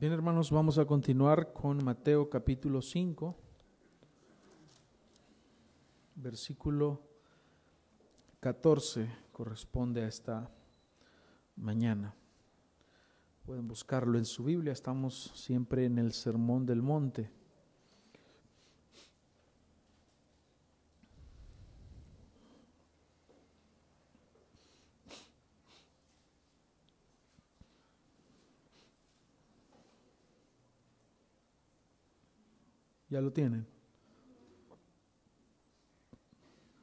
Bien, hermanos, vamos a continuar con Mateo capítulo 5, versículo 14, corresponde a esta mañana. Pueden buscarlo en su Biblia, estamos siempre en el Sermón del Monte. ¿Ya lo tienen?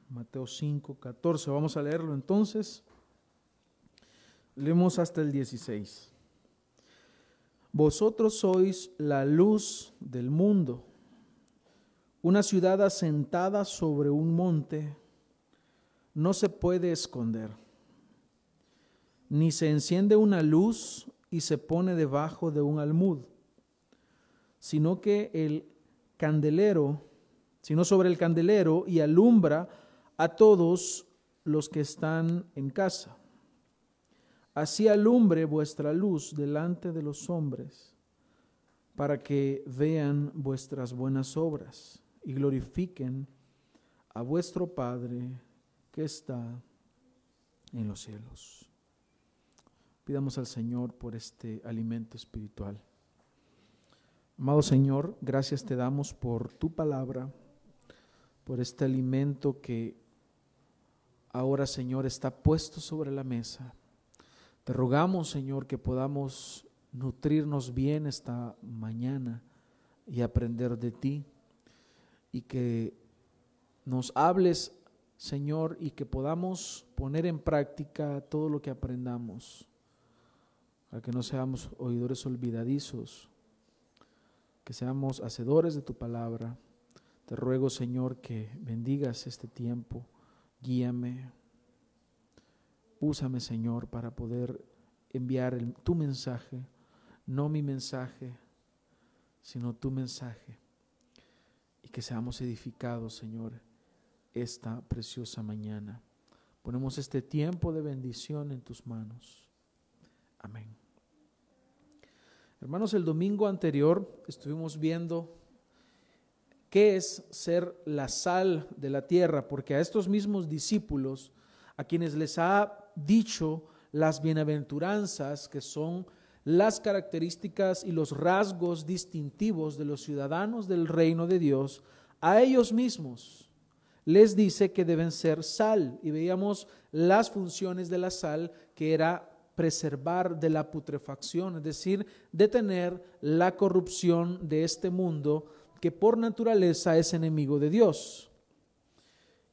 Mateo 5, 14. Vamos a leerlo entonces. Leemos hasta el 16. Vosotros sois la luz del mundo. Una ciudad asentada sobre un monte no se puede esconder. Ni se enciende una luz y se pone debajo de un almud, sino que el candelero, sino sobre el candelero y alumbra a todos los que están en casa. Así alumbre vuestra luz delante de los hombres, para que vean vuestras buenas obras y glorifiquen a vuestro Padre que está en los cielos. Pidamos al Señor por este alimento espiritual. Amado Señor, gracias te damos por tu palabra, por este alimento que ahora, Señor, está puesto sobre la mesa. Te rogamos, Señor, que podamos nutrirnos bien esta mañana y aprender de ti y que nos hables, Señor, y que podamos poner en práctica todo lo que aprendamos, para que no seamos oidores olvidadizos que seamos hacedores de tu palabra. Te ruego, Señor, que bendigas este tiempo, guíame, úsame, Señor, para poder enviar tu mensaje, no mi mensaje, sino tu mensaje, y que seamos edificados, Señor, esta preciosa mañana. Ponemos este tiempo de bendición en tus manos. Amén. Hermanos, el domingo anterior estuvimos viendo qué es ser la sal de la tierra, porque a estos mismos discípulos, a quienes les ha dicho las bienaventuranzas, que son las características y los rasgos distintivos de los ciudadanos del reino de Dios, a ellos mismos les dice que deben ser sal. Y veíamos las funciones de la sal, que era preservar de la putrefacción, es decir, detener la corrupción de este mundo que por naturaleza es enemigo de Dios.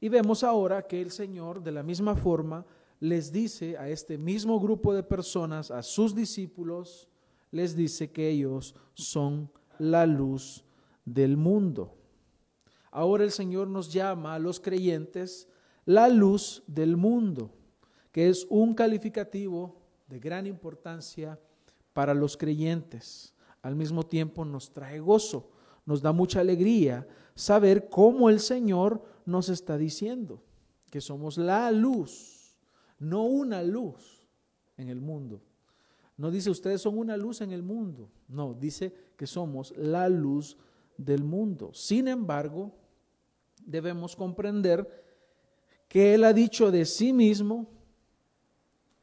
Y vemos ahora que el Señor de la misma forma les dice a este mismo grupo de personas, a sus discípulos, les dice que ellos son la luz del mundo. Ahora el Señor nos llama a los creyentes la luz del mundo, que es un calificativo de gran importancia para los creyentes. Al mismo tiempo nos trae gozo, nos da mucha alegría saber cómo el Señor nos está diciendo que somos la luz, no una luz en el mundo. No dice ustedes son una luz en el mundo, no, dice que somos la luz del mundo. Sin embargo, debemos comprender que Él ha dicho de sí mismo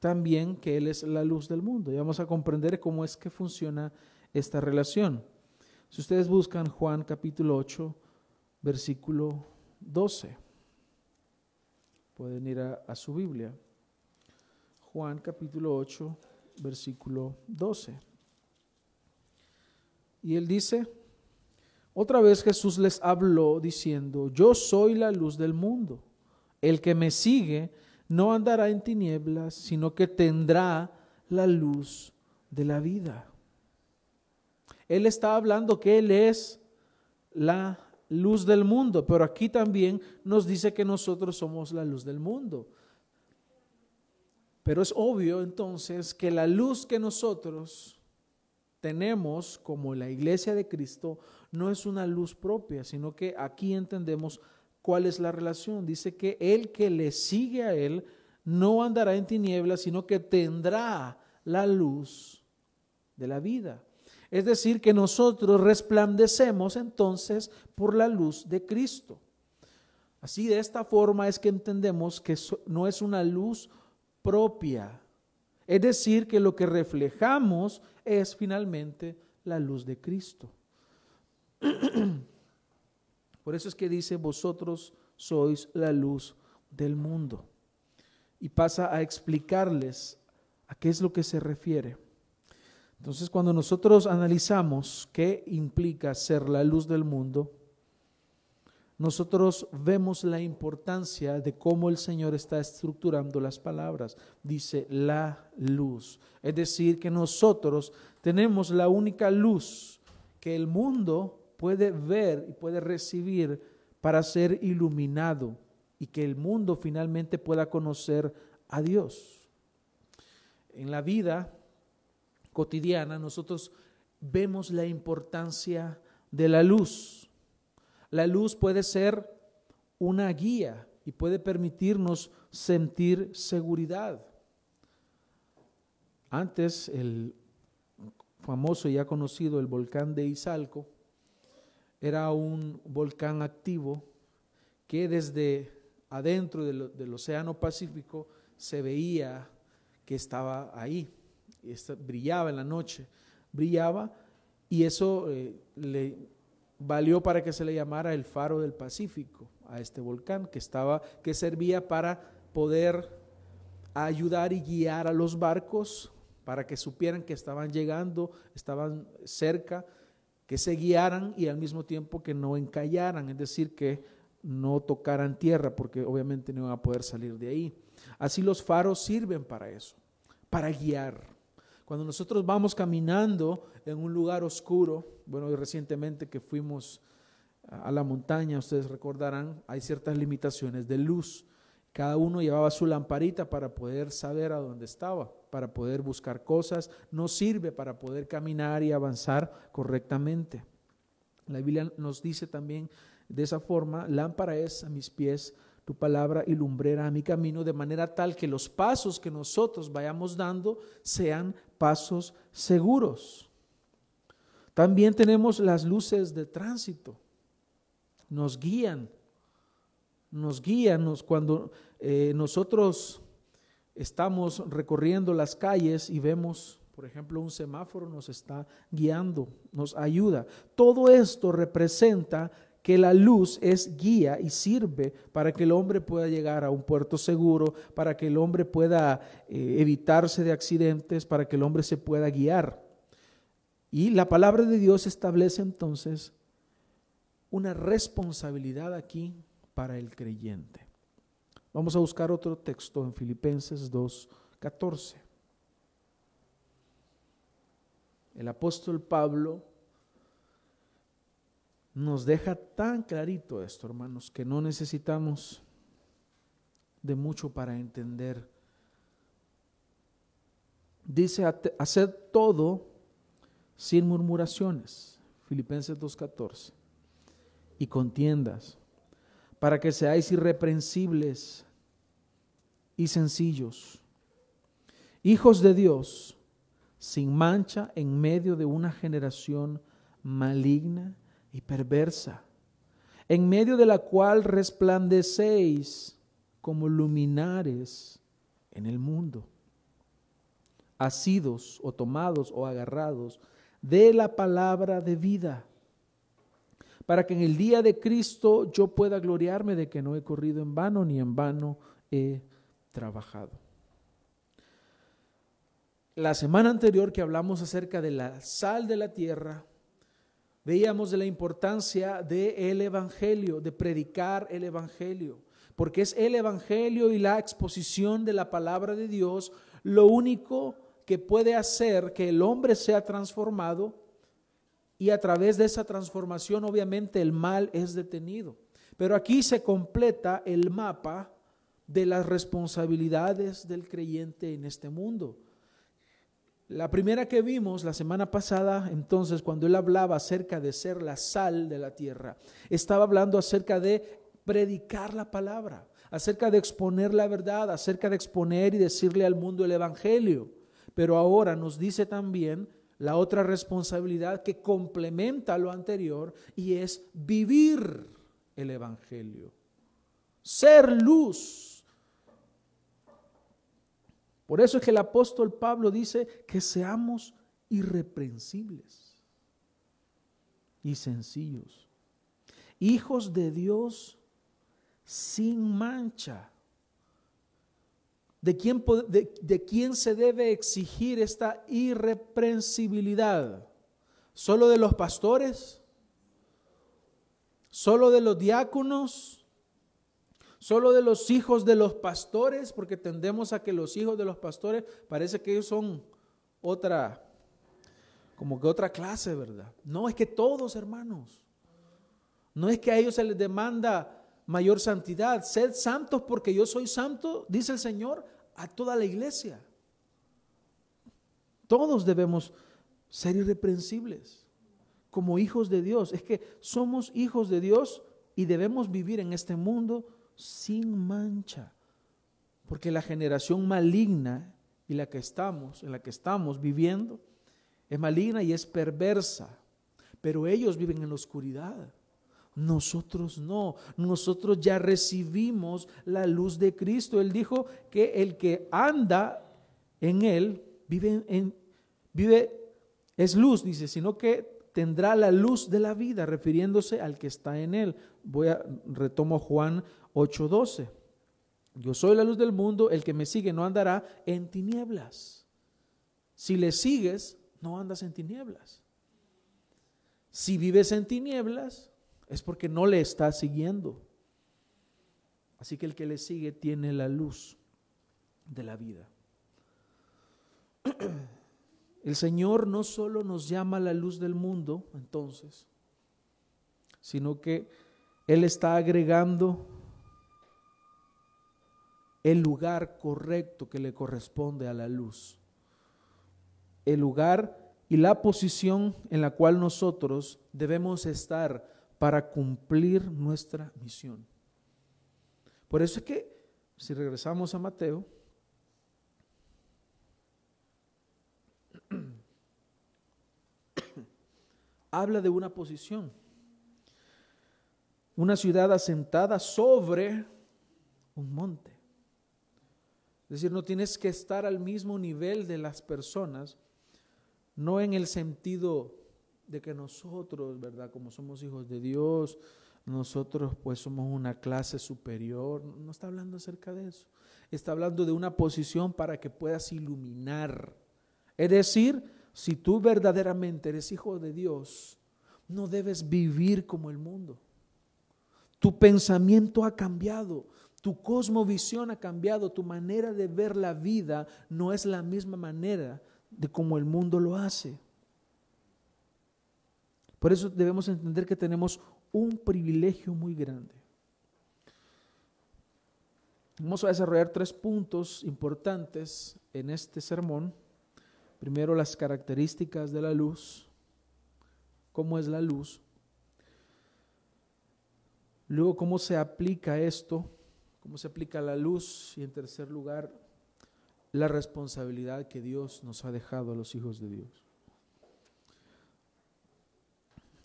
también que Él es la luz del mundo. Y vamos a comprender cómo es que funciona esta relación. Si ustedes buscan Juan capítulo 8, versículo 12, pueden ir a, su Biblia. Juan capítulo 8, versículo 12. Y él dice, otra vez Jesús les habló diciendo, yo soy la luz del mundo. El que me sigue no andará en tinieblas, sino que tendrá la luz de la vida. Él está hablando que Él es la luz del mundo, pero aquí también nos dice que nosotros somos la luz del mundo. Pero es obvio entonces que la luz que nosotros tenemos como la iglesia de Cristo no es una luz propia, sino que aquí entendemos ¿Cuál es la relación? Dice que el que le sigue a él no andará en tinieblas, sino que tendrá la luz de la vida. Es decir, que nosotros resplandecemos entonces por la luz de Cristo. Así de esta forma es que entendemos que no es una luz propia. Es decir, que lo que reflejamos es finalmente la luz de Cristo. Por eso es que dice, vosotros sois la luz del mundo. Y pasa a explicarles a qué es lo que se refiere. Entonces, cuando nosotros analizamos qué implica ser la luz del mundo, nosotros vemos la importancia de cómo el Señor está estructurando las palabras. Dice la luz. Es decir, que nosotros tenemos la única luz que el mundo puede ver y puede recibir para ser iluminado y que el mundo finalmente pueda conocer a Dios. En la vida cotidiana nosotros vemos la importancia de la luz. La luz puede ser una guía y puede permitirnos sentir seguridad. Antes el famoso y ya conocido el volcán de Izalco era un volcán activo que desde adentro del, Océano Pacífico se veía que estaba ahí, brillaba en la noche, brillaba y eso eh, le valió para que se le llamara el faro del Pacífico a este volcán que estaba que servía para poder ayudar y guiar a los barcos para que supieran que estaban llegando, estaban cerca, que se guiaran y al mismo tiempo que no encallaran, es decir, que no tocaran tierra porque obviamente no iban a poder salir de ahí. Así los faros sirven para eso, para guiar. Cuando nosotros vamos caminando en un lugar oscuro, bueno, recientemente que fuimos a la montaña, ustedes recordarán, hay ciertas limitaciones de luz. Cada uno llevaba su lamparita para poder saber a dónde estaba, para poder buscar cosas. No sirve para poder caminar y avanzar correctamente. La Biblia nos dice también de esa forma, lámpara es a mis pies tu palabra y lumbrera a mi camino, de manera tal que los pasos que nosotros vayamos dando sean pasos seguros. También tenemos las luces de tránsito, nos guían, nos guían cuando eh, nosotros estamos recorriendo las calles y vemos, por ejemplo, un semáforo nos está guiando, nos ayuda. Todo esto representa que la luz es guía y sirve para que el hombre pueda llegar a un puerto seguro, para que el hombre pueda eh, evitarse de accidentes, para que el hombre se pueda guiar. Y la palabra de Dios establece entonces una responsabilidad aquí para el creyente. Vamos a buscar otro texto en Filipenses 2.14. El apóstol Pablo nos deja tan clarito esto, hermanos, que no necesitamos de mucho para entender. Dice, haced todo sin murmuraciones, Filipenses 2.14, y contiendas, para que seáis irreprensibles y sencillos, hijos de Dios, sin mancha en medio de una generación maligna y perversa, en medio de la cual resplandecéis como luminares en el mundo, asidos o tomados o agarrados de la palabra de vida, para que en el día de Cristo yo pueda gloriarme de que no he corrido en vano ni en vano he trabajado. La semana anterior que hablamos acerca de la sal de la tierra, veíamos de la importancia del el Evangelio, de predicar el Evangelio, porque es el Evangelio y la exposición de la palabra de Dios lo único que puede hacer que el hombre sea transformado y a través de esa transformación obviamente el mal es detenido. Pero aquí se completa el mapa de las responsabilidades del creyente en este mundo. La primera que vimos la semana pasada, entonces, cuando él hablaba acerca de ser la sal de la tierra, estaba hablando acerca de predicar la palabra, acerca de exponer la verdad, acerca de exponer y decirle al mundo el Evangelio. Pero ahora nos dice también la otra responsabilidad que complementa lo anterior y es vivir el Evangelio, ser luz. Por eso es que el apóstol Pablo dice que seamos irreprensibles y sencillos, hijos de Dios sin mancha. ¿De quién, de, quién, se debe exigir esta irreprensibilidad? ¿Solo de los pastores? ¿Solo de los diáconos? ¿Solo de los hijos de los pastores? Porque tendemos a que los hijos de los pastores parece que ellos son otra, como que otra clase, ¿verdad? No, es que todos, hermanos. No es que a ellos se les demanda mayor santidad. Sed santos porque yo soy santo, dice el Señor, a toda la iglesia. Todos debemos ser irreprensibles como hijos de Dios. Es que somos hijos de Dios y debemos vivir en este mundo sin mancha. Porque la generación maligna y la que estamos, en la que estamos viviendo, es maligna y es perversa. Pero ellos viven en la oscuridad. Nosotros no, nosotros ya recibimos la luz de Cristo. Él dijo que el que anda en Él vive, en, vive es luz, dice, sino que tendrá la luz de la vida, refiriéndose al que está en Él. Voy a, retomo Juan 8:12. Yo soy la luz del mundo, el que me sigue no andará en tinieblas. Si le sigues, no andas en tinieblas. Si vives en tinieblas, es porque no le está siguiendo. Así que el que le sigue tiene la luz de la vida. El Señor no solo nos llama la luz del mundo, entonces, sino que Él está agregando el lugar correcto que le corresponde a la luz. El lugar y la posición en la cual nosotros debemos estar para cumplir nuestra misión. Por eso es que, si regresamos a Mateo, habla de una posición, una ciudad asentada sobre un monte. Es decir, no tienes que estar al mismo nivel de las personas, no en el sentido de que nosotros, ¿verdad? Como somos hijos de Dios, nosotros pues somos una clase superior. No está hablando acerca de eso. Está hablando de una posición para que puedas iluminar. Es decir, si tú verdaderamente eres hijo de Dios, no debes vivir como el mundo. Tu pensamiento ha cambiado, tu cosmovisión ha cambiado, tu manera de ver la vida no es la misma manera de como el mundo lo hace. Por eso debemos entender que tenemos un privilegio muy grande. Vamos a desarrollar tres puntos importantes en este sermón. Primero, las características de la luz, cómo es la luz. Luego, cómo se aplica esto, cómo se aplica la luz. Y en tercer lugar, la responsabilidad que Dios nos ha dejado a los hijos de Dios.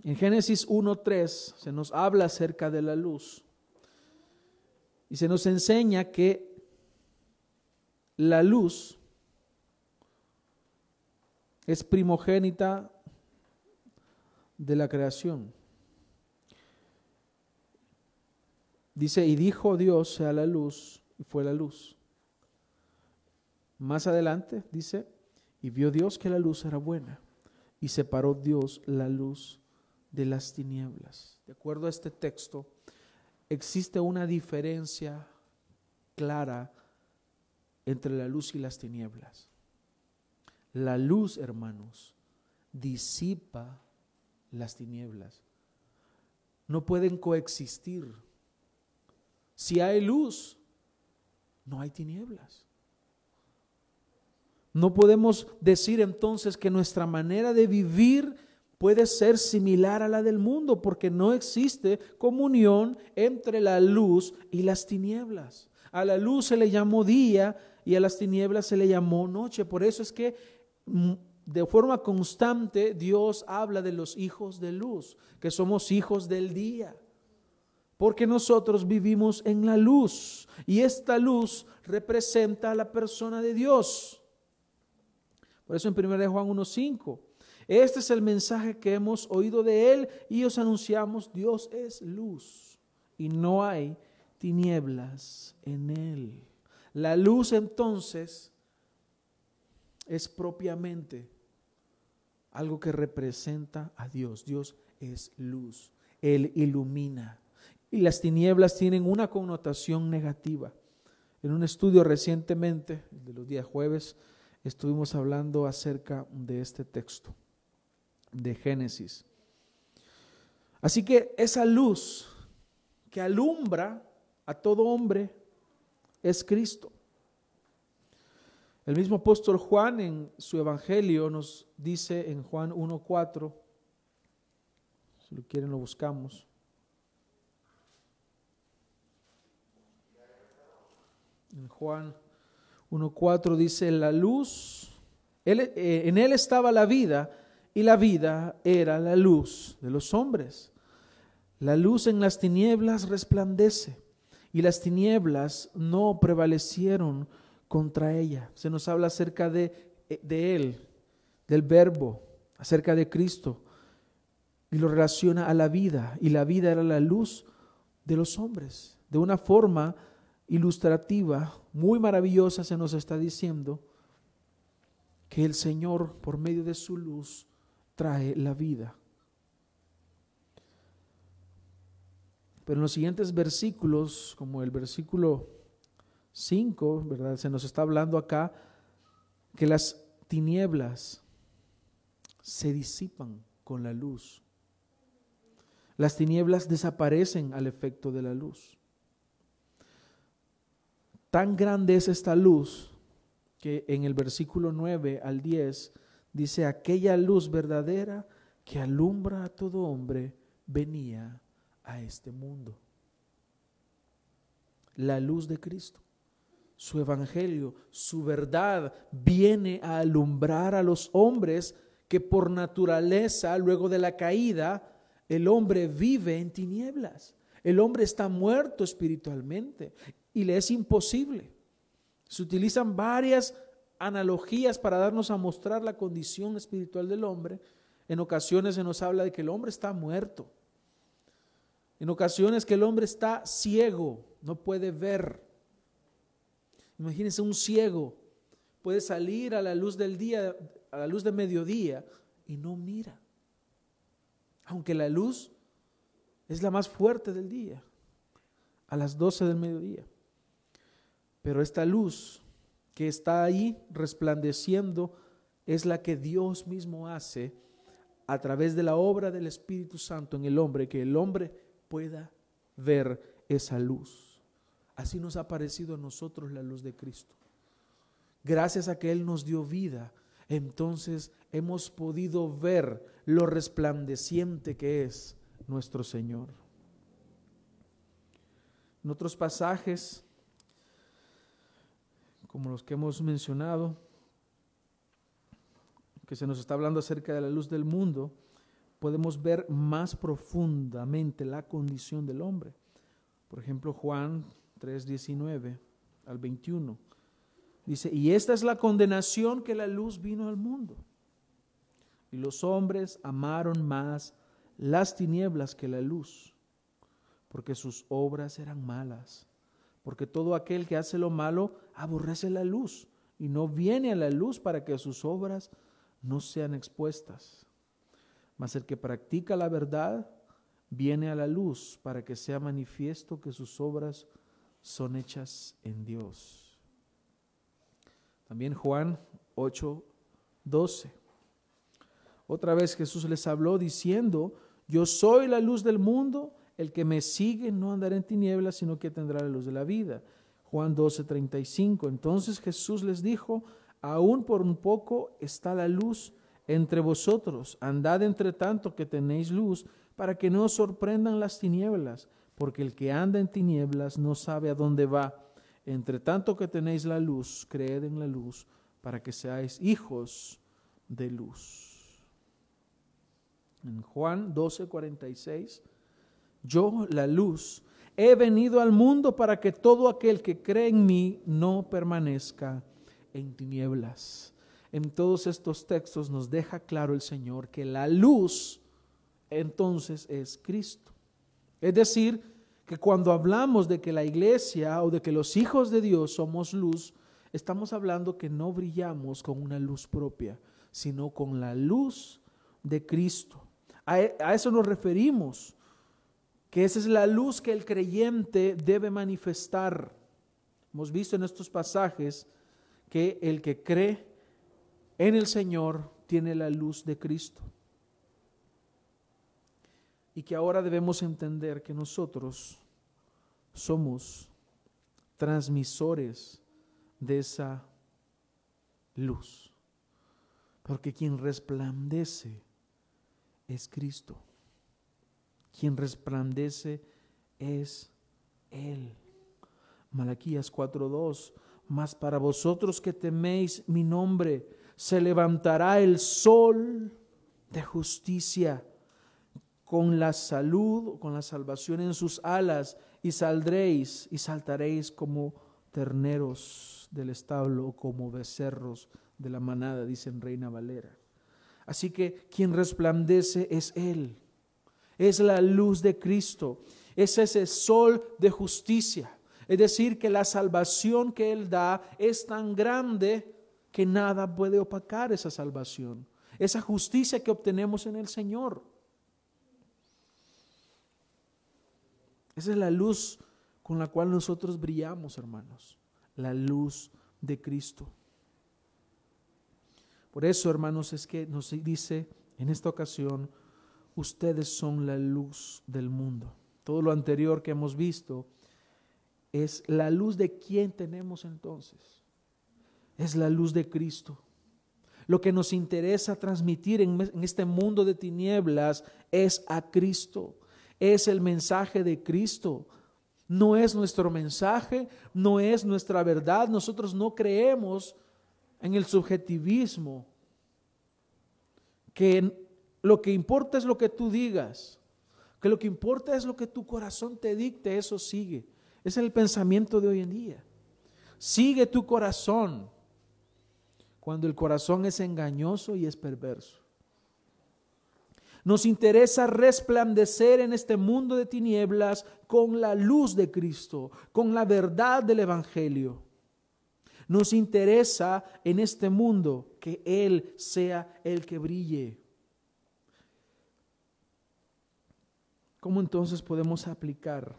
En Génesis 1.3 se nos habla acerca de la luz y se nos enseña que la luz es primogénita de la creación. Dice, y dijo Dios sea la luz, y fue la luz. Más adelante dice, y vio Dios que la luz era buena, y separó Dios la luz de las tinieblas. De acuerdo a este texto, existe una diferencia clara entre la luz y las tinieblas. La luz, hermanos, disipa las tinieblas. No pueden coexistir. Si hay luz, no hay tinieblas. No podemos decir entonces que nuestra manera de vivir puede ser similar a la del mundo porque no existe comunión entre la luz y las tinieblas. A la luz se le llamó día y a las tinieblas se le llamó noche. Por eso es que mm, de forma constante Dios habla de los hijos de luz, que somos hijos del día. Porque nosotros vivimos en la luz y esta luz representa a la persona de Dios. Por eso en 1 Juan 1.5, este es el mensaje que hemos oído de Él y os anunciamos, Dios es luz y no hay tinieblas en Él. La luz entonces es propiamente algo que representa a Dios. Dios es luz, Él ilumina. Y las tinieblas tienen una connotación negativa. En un estudio recientemente, de los días jueves, estuvimos hablando acerca de este texto de Génesis. Así que esa luz que alumbra a todo hombre es Cristo. El mismo apóstol Juan en su evangelio nos dice en Juan 1.4, si lo quieren lo buscamos. En Juan 1.4 dice, la luz, eh, en él estaba la vida y la vida era la luz de los hombres. La luz en las tinieblas resplandece y las tinieblas no prevalecieron contra ella. Se nos habla acerca de, de Él, del Verbo, acerca de Cristo, y lo relaciona a la vida, y la vida era la luz de los hombres. De una forma ilustrativa, muy maravillosa, se nos está diciendo que el Señor, por medio de su luz, trae la vida. Pero en los siguientes versículos, como el versículo 5, ¿verdad? Se nos está hablando acá que las tinieblas se disipan con la luz. Las tinieblas desaparecen al efecto de la luz. Tan grande es esta luz que en el versículo 9 al 10 dice, aquella luz verdadera que alumbra a todo hombre venía a este mundo. La luz de Cristo su evangelio, su verdad, viene a alumbrar a los hombres que por naturaleza, luego de la caída, el hombre vive en tinieblas. El hombre está muerto espiritualmente y le es imposible. Se utilizan varias analogías para darnos a mostrar la condición espiritual del hombre. En ocasiones se nos habla de que el hombre está muerto. En ocasiones que el hombre está ciego, no puede ver. Imagínense un ciego puede salir a la luz del día, a la luz de mediodía y no mira. Aunque la luz es la más fuerte del día, a las 12 del mediodía. Pero esta luz que está ahí resplandeciendo es la que Dios mismo hace a través de la obra del Espíritu Santo en el hombre, que el hombre pueda ver esa luz. Así nos ha parecido a nosotros la luz de Cristo. Gracias a que Él nos dio vida, entonces hemos podido ver lo resplandeciente que es nuestro Señor. En otros pasajes, como los que hemos mencionado, que se nos está hablando acerca de la luz del mundo, podemos ver más profundamente la condición del hombre. Por ejemplo, Juan 3.19 al 21. Dice, y esta es la condenación que la luz vino al mundo. Y los hombres amaron más las tinieblas que la luz, porque sus obras eran malas. Porque todo aquel que hace lo malo aborrece la luz y no viene a la luz para que sus obras no sean expuestas. Mas el que practica la verdad viene a la luz para que sea manifiesto que sus obras son hechas en Dios. También Juan 8, 12. Otra vez Jesús les habló diciendo, yo soy la luz del mundo, el que me sigue no andará en tinieblas, sino que tendrá la luz de la vida. Juan 12, 35. Entonces Jesús les dijo, aún por un poco está la luz entre vosotros, andad entre tanto que tenéis luz, para que no os sorprendan las tinieblas, porque el que anda en tinieblas no sabe a dónde va. Entre tanto que tenéis la luz, creed en la luz, para que seáis hijos de luz. En Juan 12, 46, yo, la luz, he venido al mundo para que todo aquel que cree en mí no permanezca en tinieblas. En todos estos textos nos deja claro el Señor que la luz entonces es Cristo. Es decir, que cuando hablamos de que la iglesia o de que los hijos de Dios somos luz, estamos hablando que no brillamos con una luz propia, sino con la luz de Cristo. A, eso nos referimos, que esa es la luz que el creyente debe manifestar. Hemos visto en estos pasajes que el que cree en el Señor tiene la luz de Cristo y que ahora debemos entender que nosotros somos transmisores de esa luz. Porque quien resplandece es Cristo. Quien resplandece es Él. Malaquías 4:2, mas para vosotros que teméis mi nombre, se levantará el sol de justicia con la salud, con la salvación en sus alas, y saldréis y saltaréis como terneros del establo, como becerros de la manada, dice en Reina Valera. Así que quien resplandece es Él, es la luz de Cristo, es ese sol de justicia. Es decir, que la salvación que Él da es tan grande que nada puede opacar esa salvación, esa justicia que obtenemos en el Señor. Esa es la luz con la cual nosotros brillamos, hermanos, la luz de Cristo. Por eso, hermanos, es que nos dice en esta ocasión, ustedes son la luz del mundo. Todo lo anterior que hemos visto es la luz de quién tenemos entonces. Es la luz de Cristo. Lo que nos interesa transmitir en, este mundo de tinieblas es a Cristo es el mensaje de Cristo. No es nuestro mensaje, no es nuestra verdad. Nosotros no creemos en el subjetivismo, que lo que importa es lo que tú digas, que lo que importa es lo que tu corazón te dicte, eso sigue. Es el pensamiento de hoy en día. Sigue tu corazón cuando el corazón es engañoso y es perverso. Nos interesa resplandecer en este mundo de tinieblas con la luz de Cristo, con la verdad del Evangelio. Nos interesa en este mundo que Él sea el que brille. ¿Cómo entonces podemos aplicar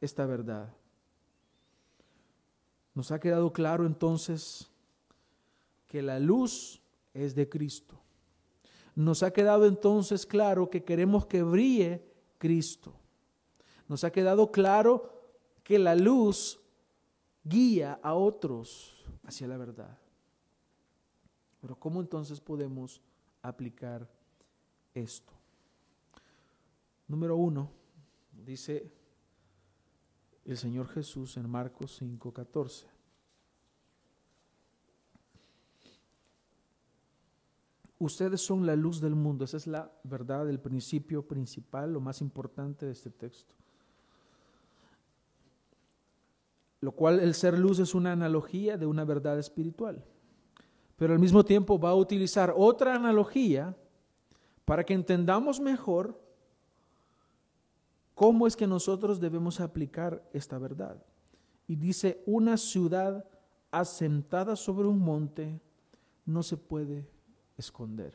esta verdad? Nos ha quedado claro entonces que la luz es de Cristo nos ha quedado entonces claro que queremos que brille Cristo. Nos ha quedado claro que la luz guía a otros hacia la verdad. Pero ¿cómo entonces podemos aplicar esto? Número uno, dice el Señor Jesús en Marcos 5:14. Ustedes son la luz del mundo. Esa es la verdad, el principio principal, lo más importante de este texto. Lo cual el ser luz es una analogía de una verdad espiritual. Pero al mismo tiempo va a utilizar otra analogía para que entendamos mejor cómo es que nosotros debemos aplicar esta verdad. Y dice, una ciudad asentada sobre un monte no se puede esconder.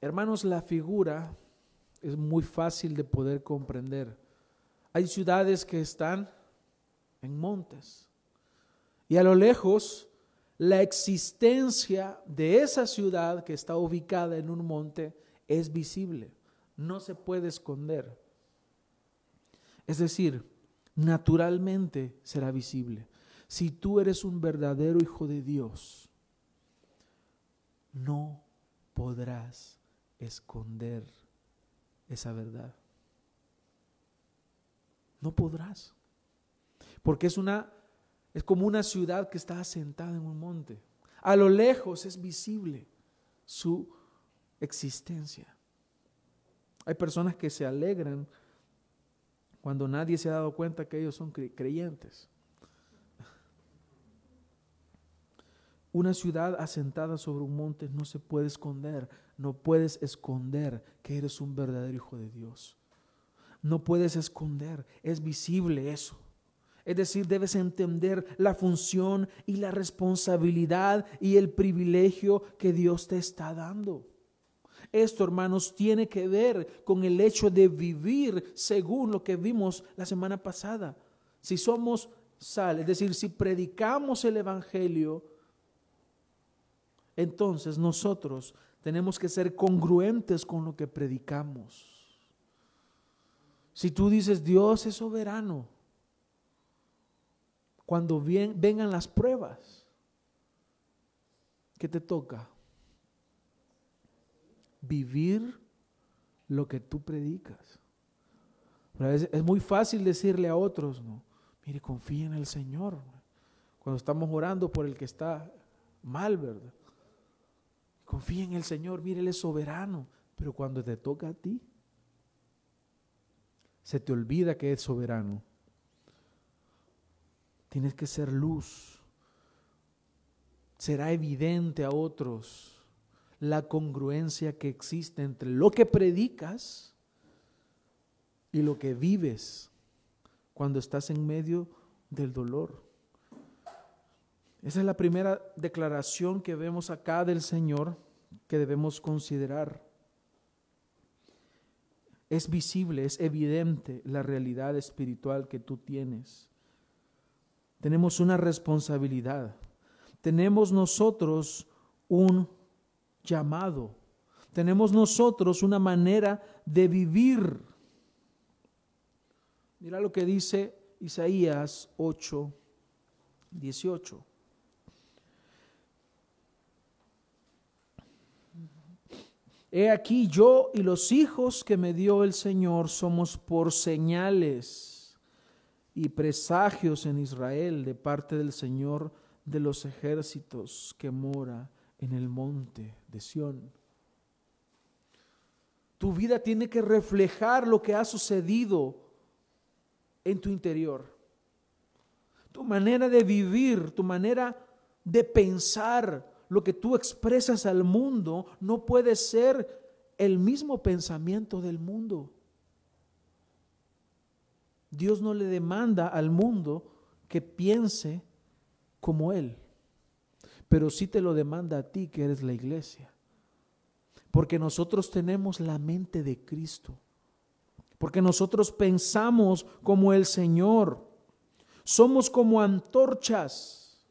Hermanos, la figura es muy fácil de poder comprender. Hay ciudades que están en montes y a lo lejos la existencia de esa ciudad que está ubicada en un monte es visible, no se puede esconder. Es decir, naturalmente será visible. Si tú eres un verdadero hijo de Dios, no podrás esconder esa verdad. No podrás. Porque es una Es como una ciudad que está asentada en un monte. A lo lejos es visible su existencia. Hay personas que se alegran cuando nadie se ha dado cuenta que ellos son creyentes. Una ciudad asentada sobre un monte no se puede esconder. No puedes esconder que eres un verdadero hijo de Dios. No puedes esconder. Es visible eso. Es decir, debes entender la función y la responsabilidad y el privilegio que Dios te está dando. Esto, hermanos, tiene que ver con el hecho de vivir según lo que vimos la semana pasada. Si somos sal, es decir, si predicamos el Evangelio, entonces nosotros tenemos que ser congruentes con lo que predicamos. Si tú dices Dios es soberano, cuando vengan las pruebas, ¿qué te toca? Vivir lo que tú predicas. es, muy fácil decirle a otros, ¿no? Mire, confía en el Señor. Cuando estamos orando por el que está mal, ¿verdad? Confía en el Señor, mire, Él es soberano. Pero cuando te toca a ti, se te olvida que es soberano. Tienes que ser luz. Será evidente a otros la congruencia que existe entre lo que predicas y lo que vives cuando estás en medio del dolor. Esa es la primera declaración que vemos acá del Señor que debemos considerar. Es visible, es evidente la realidad espiritual que tú tienes. Tenemos una responsabilidad. Tenemos nosotros un llamado. Tenemos nosotros una manera de vivir. Mira lo que dice Isaías 8, 18. He aquí yo y los hijos que me dio el Señor somos por señales y presagios en Israel de parte del Señor de los ejércitos que mora en el monte de Sión. Tu vida tiene que reflejar lo que ha sucedido en tu interior. Tu manera de vivir, tu manera de pensar, lo que tú expresas al mundo no puede ser el mismo pensamiento del mundo. Dios no le demanda al mundo que piense como Él, pero sí te lo demanda a ti que eres la iglesia. Porque nosotros tenemos la mente de Cristo, porque nosotros pensamos como el Señor, somos como antorchas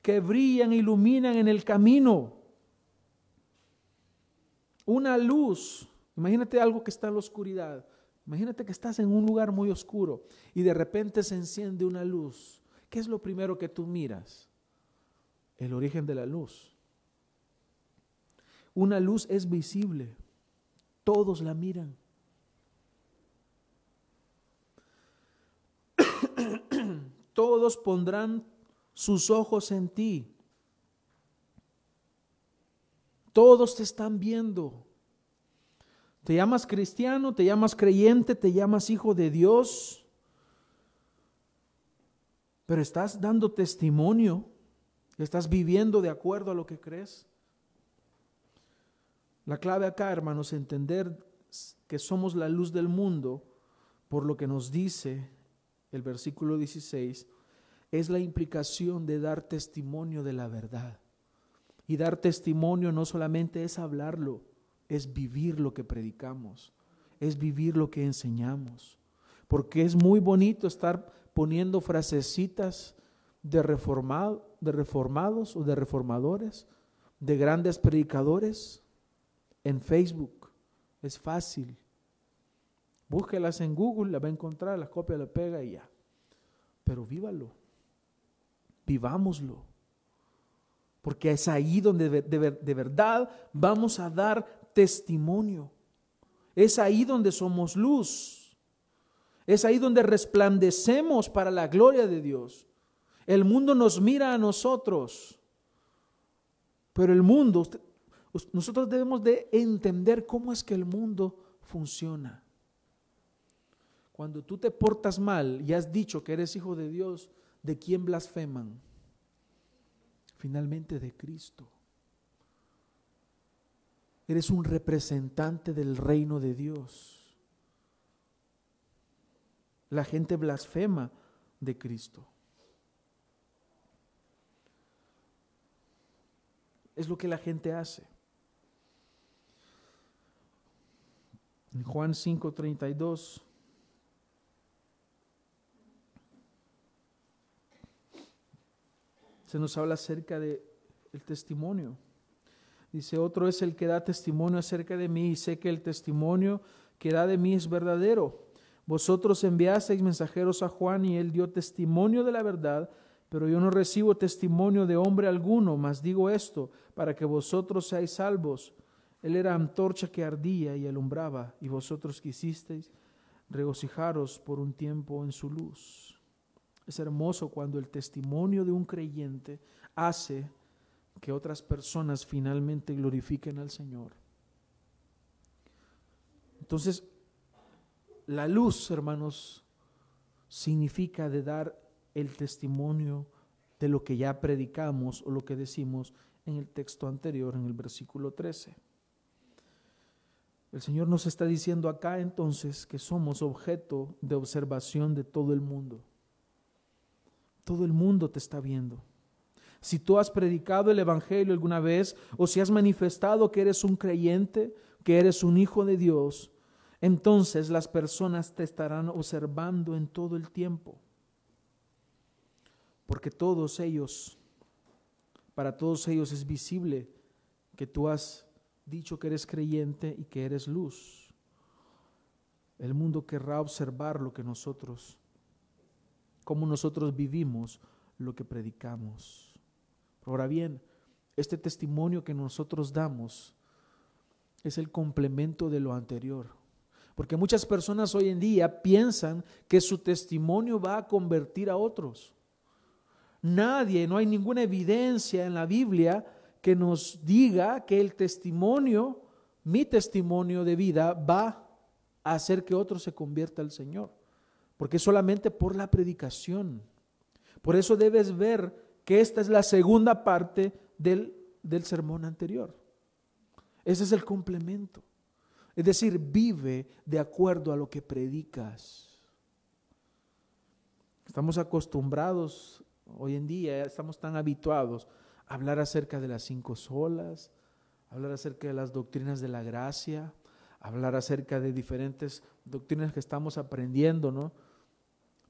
que brillan, iluminan en el camino. Una luz. Imagínate algo que está en la oscuridad. Imagínate que estás en un lugar muy oscuro y de repente se enciende una luz. ¿Qué es lo primero que tú miras? El origen de la luz. Una luz es visible. Todos la miran. Todos pondrán sus ojos en ti. Todos te están viendo. Te llamas cristiano, te llamas creyente, te llamas hijo de Dios, pero estás dando testimonio, estás viviendo de acuerdo a lo que crees. La clave acá, hermanos, entender que somos la luz del mundo por lo que nos dice el versículo 16 es la implicación de dar testimonio de la verdad. Y dar testimonio no solamente es hablarlo, es vivir lo que predicamos, es vivir lo que enseñamos. Porque es muy bonito estar poniendo frasecitas de, reformado, de reformados o de reformadores, de grandes predicadores en Facebook. Es fácil. Búsquelas en Google, la va a encontrar, las copia, la pega y ya. Pero vívalo vivámoslo. Porque es ahí donde de, verdad vamos a dar testimonio. Es ahí donde somos luz. Es ahí donde resplandecemos para la gloria de Dios. El mundo nos mira a nosotros, pero el mundo, nosotros debemos de entender cómo es que el mundo funciona. Cuando tú te portas mal y has dicho que eres hijo de Dios, ¿de quién blasfeman? Finalmente de Cristo. Eres un representante del reino de Dios. La gente blasfema de Cristo. Es lo que la gente hace. En Juan 5:32 se nos habla acerca del el testimonio. Dice, otro es el que da testimonio acerca de mí y sé que el testimonio que da de mí es verdadero. Vosotros enviasteis mensajeros a Juan y él dio testimonio de la verdad, pero yo no recibo testimonio de hombre alguno, mas digo esto, para que vosotros seáis salvos. Él era antorcha que ardía y alumbraba, y vosotros quisisteis regocijaros por un tiempo en su luz. Es hermoso cuando el testimonio de un creyente hace que otras personas finalmente glorifiquen al Señor. Entonces, la luz, hermanos, significa de dar el testimonio de lo que ya predicamos o lo que decimos en el texto anterior, en el versículo 13. El Señor nos está diciendo acá entonces que somos objeto de observación de todo el mundo. Todo el mundo te está viendo. Si tú has predicado el Evangelio alguna vez o si has manifestado que eres un creyente, que eres un hijo de Dios, entonces las personas te estarán observando en todo el tiempo. Porque todos ellos, para todos ellos es visible que tú has dicho que eres creyente y que eres luz. El mundo querrá observar lo que nosotros cómo nosotros vivimos lo que predicamos. Ahora bien, este testimonio que nosotros damos es el complemento de lo anterior. Porque muchas personas hoy en día piensan que su testimonio va a convertir a otros. Nadie, no hay ninguna evidencia en la Biblia que nos diga que el testimonio, mi testimonio de vida, va a hacer que otro se convierta al Señor porque es solamente por la predicación. Por eso debes ver que esta es la segunda parte del, del sermón anterior. Ese es el complemento. Es decir, vive de acuerdo a lo que predicas. Estamos acostumbrados hoy en día, estamos tan habituados a hablar acerca de las cinco solas, hablar acerca de las doctrinas de la gracia, hablar acerca de diferentes doctrinas que estamos aprendiendo, ¿no?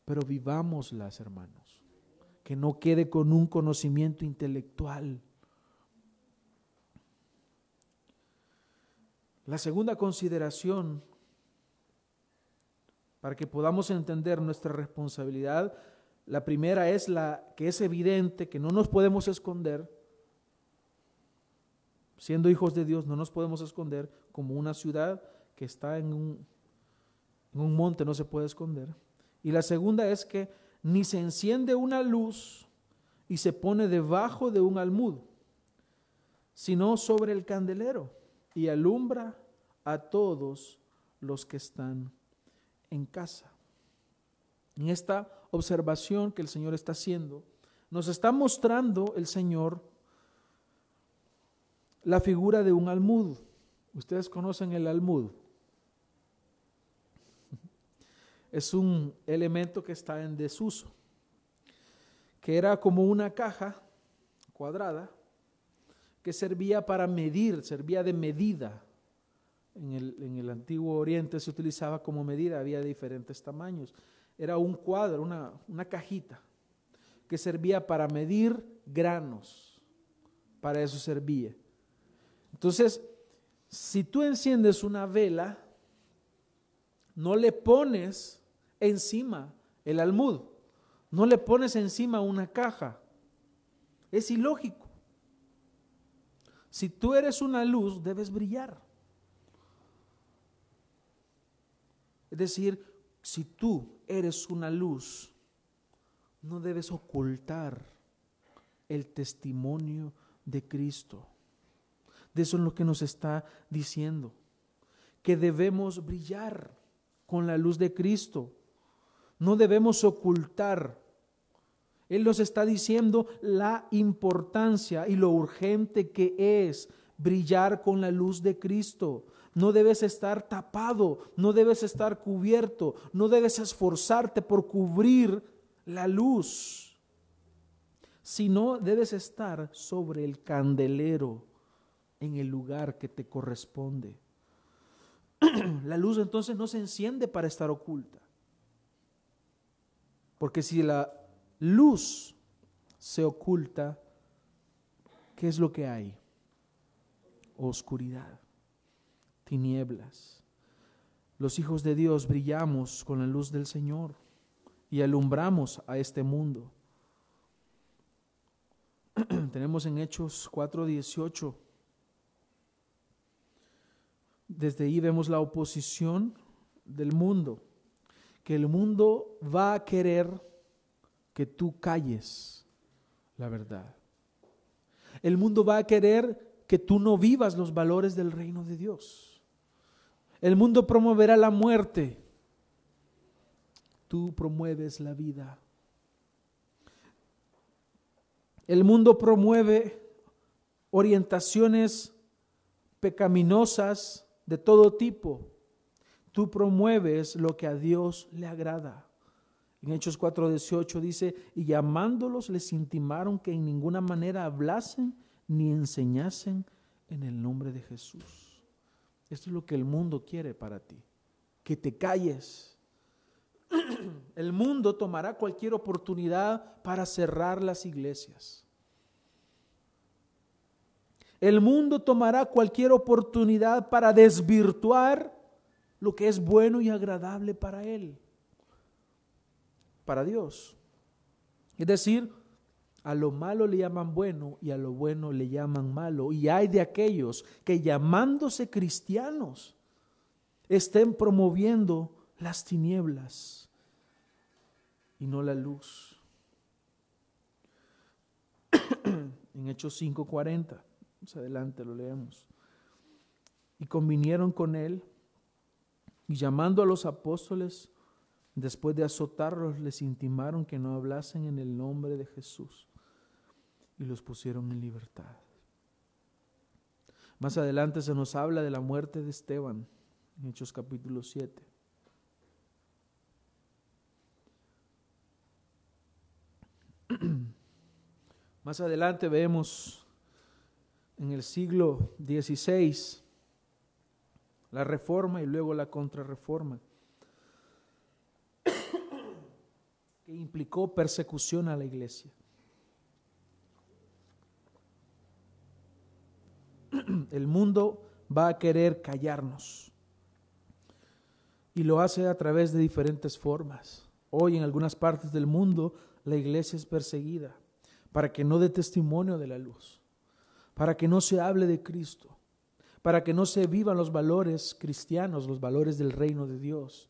pero vivámoslas, hermanos. Que no quede con un conocimiento intelectual. La segunda consideración, para que podamos entender nuestra responsabilidad, la primera es la que es evidente, que no nos podemos esconder. Siendo hijos de Dios, no nos podemos esconder como una ciudad que está en un, monte, no se puede esconder. Y la segunda es que ni se enciende una luz y se pone debajo de un almud, sino sobre el candelero y alumbra a todos los que están en casa. En esta observación que el Señor está haciendo, nos está mostrando el Señor la figura de un almud. Ustedes conocen el almud. es un elemento que está en desuso, que era como una caja cuadrada que servía para medir, servía de medida. En el, antiguo oriente se utilizaba como medida, había diferentes tamaños. Era un cuadro, una, una cajita, que servía para medir granos. Para eso servía. Entonces, si tú enciendes una vela, no le pones encima el almud. No le pones encima una caja. Es ilógico. Si tú eres una luz, debes brillar. Es decir, si tú eres una luz, no debes ocultar el testimonio de Cristo. De eso es lo que nos está diciendo, que debemos brillar con la luz de Cristo. No debemos ocultar. Él nos está diciendo la importancia y lo urgente que es brillar con la luz de Cristo. No debes estar tapado, no debes estar cubierto, no debes esforzarte por cubrir la luz, sino debes estar sobre el candelero en el lugar que te corresponde. la luz entonces no se enciende para estar oculta. Porque si la luz se oculta, ¿qué es lo que hay? Oscuridad, tinieblas. Los hijos de Dios brillamos con la luz del Señor y alumbramos a este mundo. Tenemos en Hechos 4:18 desde ahí vemos la oposición del mundo, que el mundo va a querer que tú calles la verdad. El mundo va a querer que tú no vivas los valores del reino de Dios. El mundo promoverá la muerte. Tú promueves la vida. El mundo promueve orientaciones pecaminosas de todo tipo. Tú promueves lo que a Dios le agrada. En Hechos 4:18 dice, y llamándolos les intimaron que en ninguna manera hablasen ni enseñasen en el nombre de Jesús. Esto es lo que el mundo quiere para ti, que te calles. El mundo tomará cualquier oportunidad para cerrar las iglesias. El mundo tomará cualquier oportunidad para desvirtuar lo que es bueno y agradable para él, para Dios. Es decir, a lo malo le llaman bueno y a lo bueno le llaman malo. Y hay de aquellos que llamándose cristianos estén promoviendo las tinieblas y no la luz. en Hechos 5:40. Más adelante lo leemos. Y convinieron con él y llamando a los apóstoles, después de azotarlos, les intimaron que no hablasen en el nombre de Jesús y los pusieron en libertad. Más adelante se nos habla de la muerte de Esteban, en Hechos capítulo 7. Más adelante vemos en el siglo XVI, la reforma y luego la contrarreforma, que implicó persecución a la iglesia. El mundo va a querer callarnos y lo hace a través de diferentes formas. Hoy en algunas partes del mundo la iglesia es perseguida para que no dé testimonio de la luz para que no se hable de Cristo, para que no se vivan los valores cristianos, los valores del reino de Dios.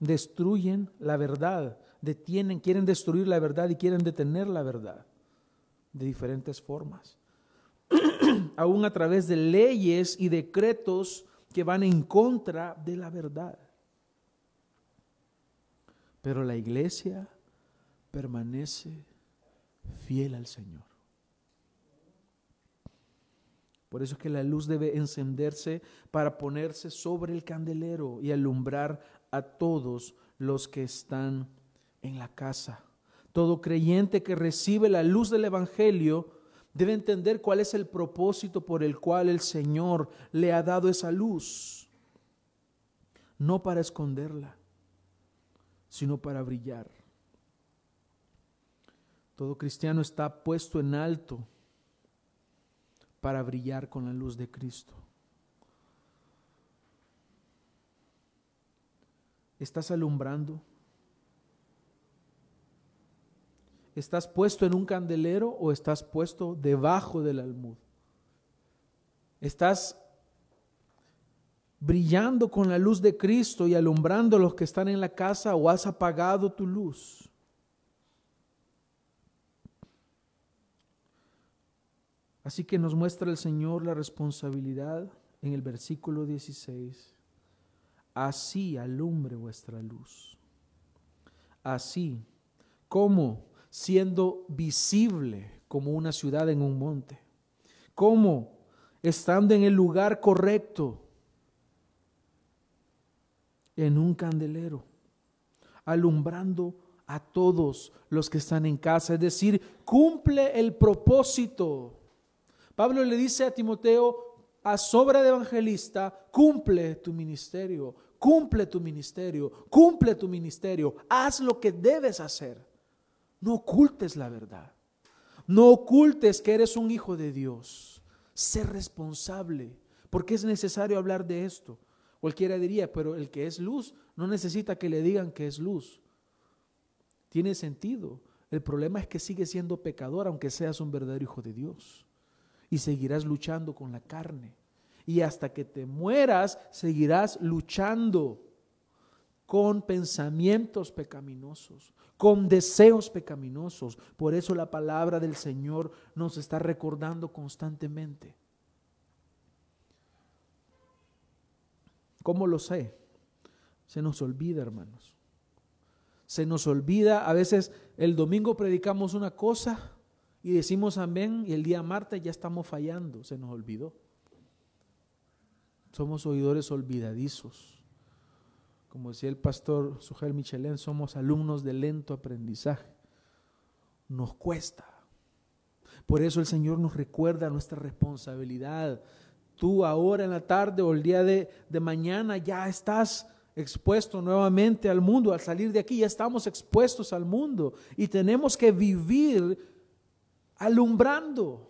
Destruyen la verdad, quieren destruir la verdad y quieren detener la verdad de diferentes formas. Aún a través de leyes y decretos que van en contra de la verdad. Pero la iglesia permanece fiel al Señor. Por eso es que la luz debe encenderse para ponerse sobre el candelero y alumbrar a todos los que están en la casa. Todo creyente que recibe la luz del Evangelio debe entender cuál es el propósito por el cual el Señor le ha dado esa luz. No para esconderla, sino para brillar. Todo cristiano está puesto en alto para brillar con la luz de Cristo. ¿Estás alumbrando? ¿Estás puesto en un candelero o estás puesto debajo del almud? ¿Estás brillando con la luz de Cristo y alumbrando a los que están en la casa o has apagado tu luz? Así que nos muestra el Señor la responsabilidad en el versículo 16. Así alumbre vuestra luz. Así, ¿cómo? Siendo visible como una ciudad en un monte. Como estando en el lugar correcto, en un candelero, alumbrando a todos los que están en casa, es decir, cumple el propósito. Pablo le dice a Timoteo, a sobra de evangelista, cumple tu ministerio, cumple tu ministerio, cumple tu ministerio, haz lo que debes hacer. No ocultes la verdad, no ocultes que eres un hijo de Dios, sé responsable, porque es necesario hablar de esto. Cualquiera diría, pero el que es luz no necesita que le digan que es luz. Tiene sentido. El problema es que sigue siendo pecador aunque seas un verdadero hijo de Dios. Y seguirás luchando con la carne. Y hasta que te mueras, seguirás luchando con pensamientos pecaminosos, con deseos pecaminosos. Por eso la palabra del Señor nos está recordando constantemente. ¿Cómo lo sé? Se nos olvida, hermanos se nos olvida. A veces el domingo predicamos una cosa y decimos amén y el día martes ya estamos fallando, se nos olvidó. Somos oidores olvidadizos. Como decía el pastor Sujel Michelén, somos alumnos de lento aprendizaje. Nos cuesta. Por eso el Señor nos recuerda nuestra responsabilidad. Tú ahora en la tarde o el día de, de mañana ya estás expuesto nuevamente al mundo. Al salir de aquí ya estamos expuestos al mundo y tenemos que vivir alumbrando.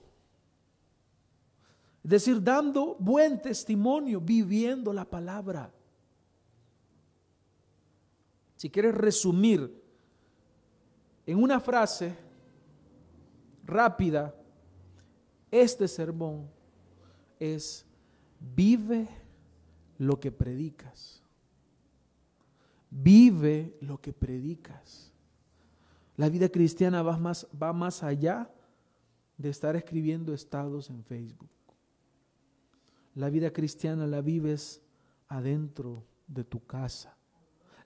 Es decir, dando buen testimonio, viviendo la palabra. Si quieres resumir en una frase rápida, este sermón es vive lo que predicas. Vive lo que predicas. La vida cristiana va más, va más allá de estar escribiendo estados en Facebook. La vida cristiana la vives adentro de tu casa.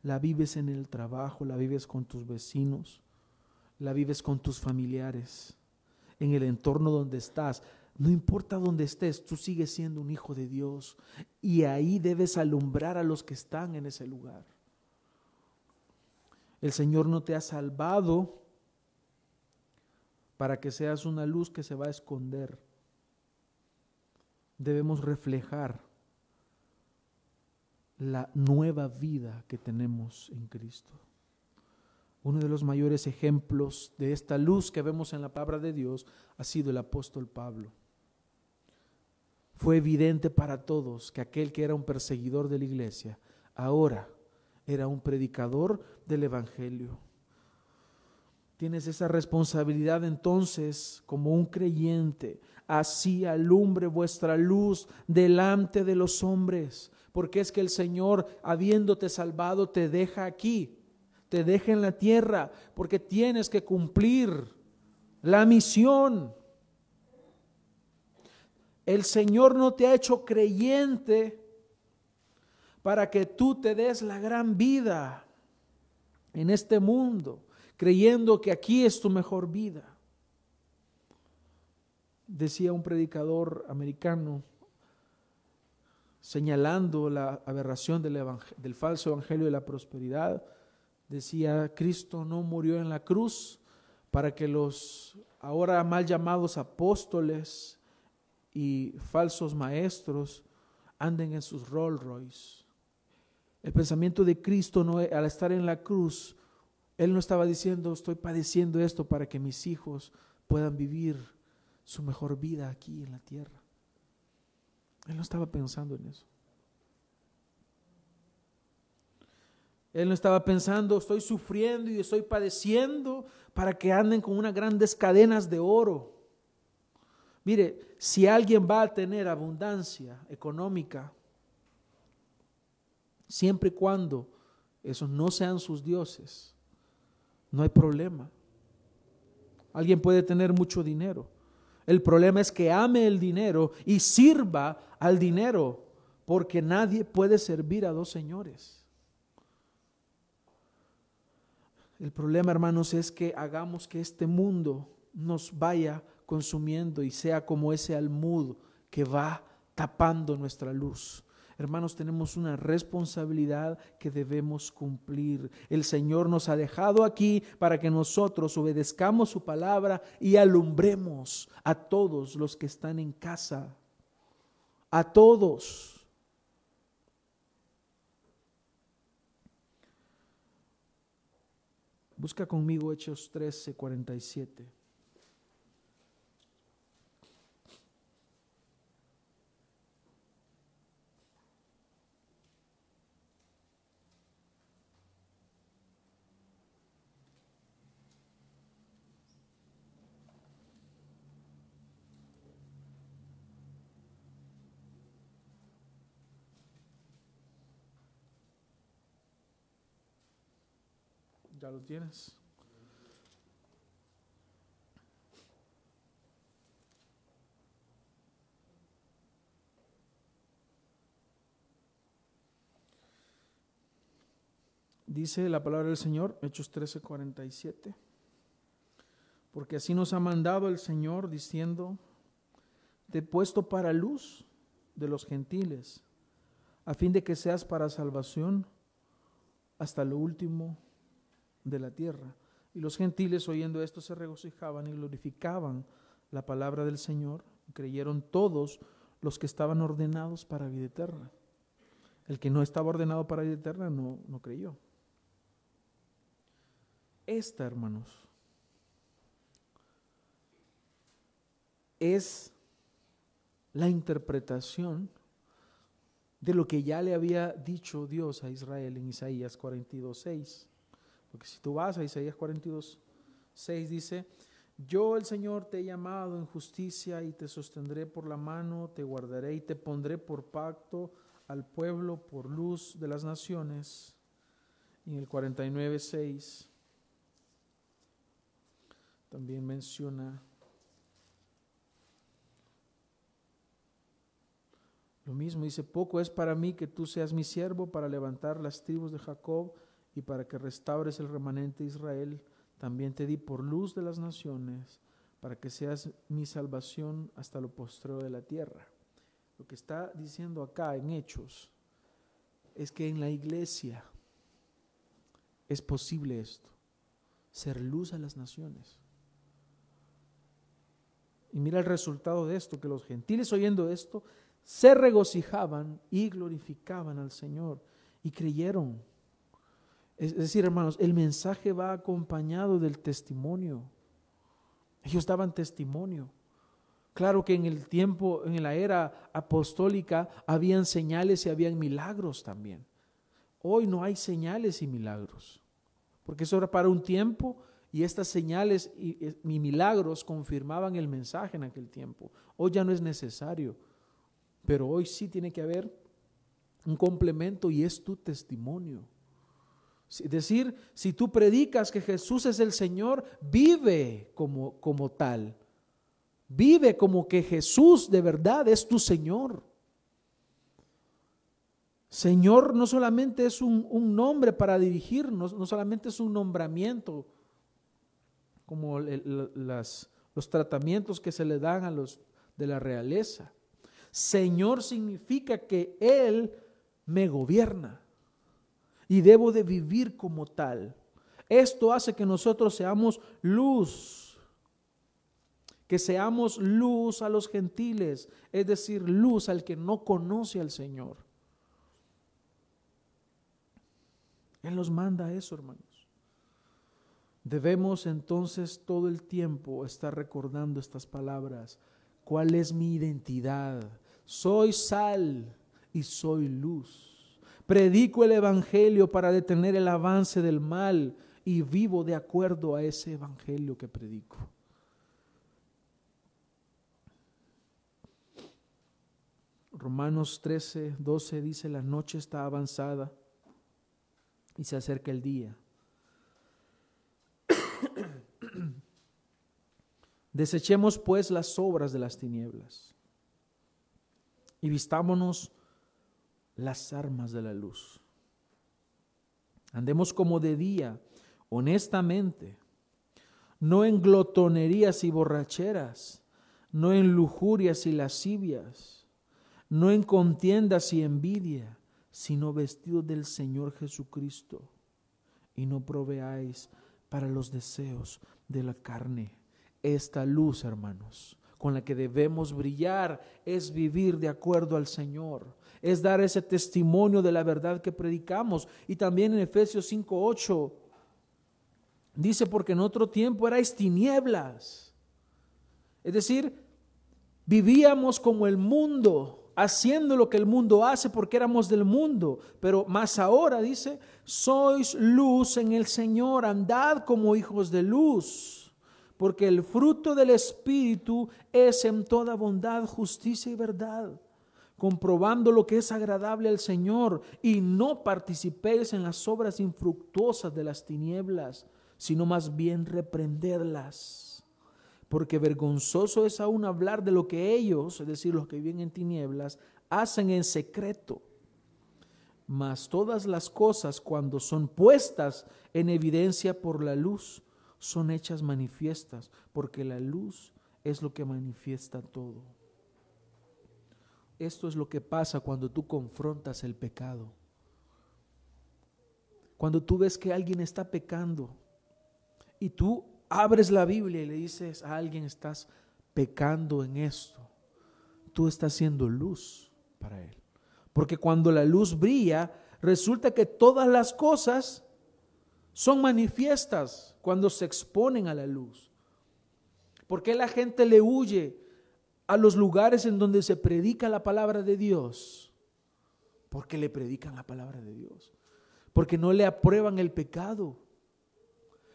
La vives en el trabajo, la vives con tus vecinos, la vives con tus familiares, en el entorno donde estás. No importa dónde estés, tú sigues siendo un hijo de Dios y ahí debes alumbrar a los que están en ese lugar. El Señor no te ha salvado para que seas una luz que se va a esconder. Debemos reflejar la nueva vida que tenemos en Cristo. Uno de los mayores ejemplos de esta luz que vemos en la palabra de Dios ha sido el apóstol Pablo. Fue evidente para todos que aquel que era un perseguidor de la iglesia, ahora era un predicador del Evangelio. Tienes esa responsabilidad entonces como un creyente. Así alumbre vuestra luz delante de los hombres, porque es que el Señor, habiéndote salvado, te deja aquí, te deja en la tierra, porque tienes que cumplir la misión. El Señor no te ha hecho creyente para que tú te des la gran vida en este mundo, creyendo que aquí es tu mejor vida. Decía un predicador americano, señalando la aberración del, del, falso evangelio de la prosperidad, decía, Cristo no murió en la cruz para que los ahora mal llamados apóstoles y falsos maestros anden en sus Rolls Royce el pensamiento de Cristo no, al estar en la cruz, Él no estaba diciendo, estoy padeciendo esto para que mis hijos puedan vivir su mejor vida aquí en la tierra. Él no estaba pensando en eso. Él no estaba pensando, estoy sufriendo y estoy padeciendo para que anden con unas grandes cadenas de oro. Mire, si alguien va a tener abundancia económica, siempre y cuando esos no sean sus dioses, no hay problema. Alguien puede tener mucho dinero. El problema es que ame el dinero y sirva al dinero, porque nadie puede servir a dos señores. El problema, hermanos, es que hagamos que este mundo nos vaya consumiendo y sea como ese almud que va tapando nuestra luz. Hermanos, tenemos una responsabilidad que debemos cumplir. El Señor nos ha dejado aquí para que nosotros obedezcamos su palabra y alumbremos a todos los que están en casa. A todos. Busca conmigo Hechos 13, 47. Lo tienes. Dice la palabra del Señor, Hechos 13, 47. Porque así nos ha mandado el Señor diciendo, te he puesto para luz de los gentiles, a fin de que seas para salvación hasta lo último de la tierra. Y los gentiles oyendo esto se regocijaban y glorificaban la palabra del Señor. Creyeron todos los que estaban ordenados para vida eterna. El que no estaba ordenado para vida eterna no, no creyó. Esta, hermanos, es la interpretación de lo que ya le había dicho Dios a Israel en Isaías 42, 6. Porque si tú vas a Isaías 42, 6 dice, yo el Señor te he llamado en justicia y te sostendré por la mano, te guardaré y te pondré por pacto al pueblo, por luz de las naciones. Y en el 49, 6 también menciona lo mismo, dice, poco es para mí que tú seas mi siervo para levantar las tribus de Jacob y para que restaures el remanente de Israel, también te di por luz de las naciones, para que seas mi salvación hasta lo postrero de la tierra. Lo que está diciendo acá en Hechos es que en la iglesia es posible esto, ser luz a las naciones. Y mira el resultado de esto, que los gentiles oyendo esto se regocijaban y glorificaban al Señor y creyeron. Es decir, hermanos, el mensaje va acompañado del testimonio. Ellos daban testimonio. Claro que en el tiempo, en la era apostólica, habían señales y habían milagros también. Hoy no hay señales y milagros, porque eso era para un tiempo y estas señales y, y milagros confirmaban el mensaje en aquel tiempo. Hoy ya no es necesario, pero hoy sí tiene que haber un complemento y es tu testimonio. Es decir, si tú predicas que Jesús es el Señor, vive como, como tal. Vive como que Jesús de verdad es tu Señor. Señor no solamente es un, nombre para dirigirnos, no solamente es un nombramiento, como las, los tratamientos que se le dan a los de la realeza. Señor significa que Él me gobierna y debo de vivir como tal. Esto hace que nosotros seamos luz, que seamos luz a los gentiles, es decir, luz al que no conoce al Señor. Él nos manda eso, hermanos. Debemos entonces todo el tiempo estar recordando estas palabras. ¿Cuál es mi identidad? Soy sal y soy luz. Predico el Evangelio para detener el avance del mal y vivo de acuerdo a ese Evangelio que predico. Romanos 13, 12 dice, la noche está avanzada y se acerca el día. Desechemos pues las obras de las tinieblas y vistámonos las armas de la luz. Andemos como de día, honestamente, no en glotonerías y borracheras, no en lujurias y lascivias, no en contiendas y envidia, sino vestidos del Señor Jesucristo, y no proveáis para los deseos de la carne. Esta luz, hermanos, con la que debemos brillar es vivir de acuerdo al Señor, es dar ese testimonio de la verdad que predicamos. Y también en Efesios 5:8 dice, porque en otro tiempo erais tinieblas. Es decir, vivíamos como el mundo, haciendo lo que el mundo hace porque éramos del mundo. Pero más ahora dice, sois luz en el Señor, andad como hijos de luz porque el fruto del Espíritu es en toda bondad, justicia y verdad, comprobando lo que es agradable al Señor y no participéis en las obras infructuosas de las tinieblas, sino más bien reprenderlas. Porque vergonzoso es aún hablar de lo que ellos, es decir, los que viven en tinieblas, hacen en secreto. Mas todas las cosas cuando son puestas en evidencia por la luz, son hechas manifiestas, porque la luz es lo que manifiesta todo. Esto es lo que pasa cuando tú confrontas el pecado. Cuando tú ves que alguien está pecando y tú abres la Biblia y le dices a alguien estás pecando en esto, tú estás siendo luz para él. Porque cuando la luz brilla, resulta que todas las cosas son manifiestas cuando se exponen a la luz. ¿Por qué la gente le huye a los lugares en donde se predica la palabra de Dios? Porque le predican la palabra de Dios. Porque no le aprueban el pecado.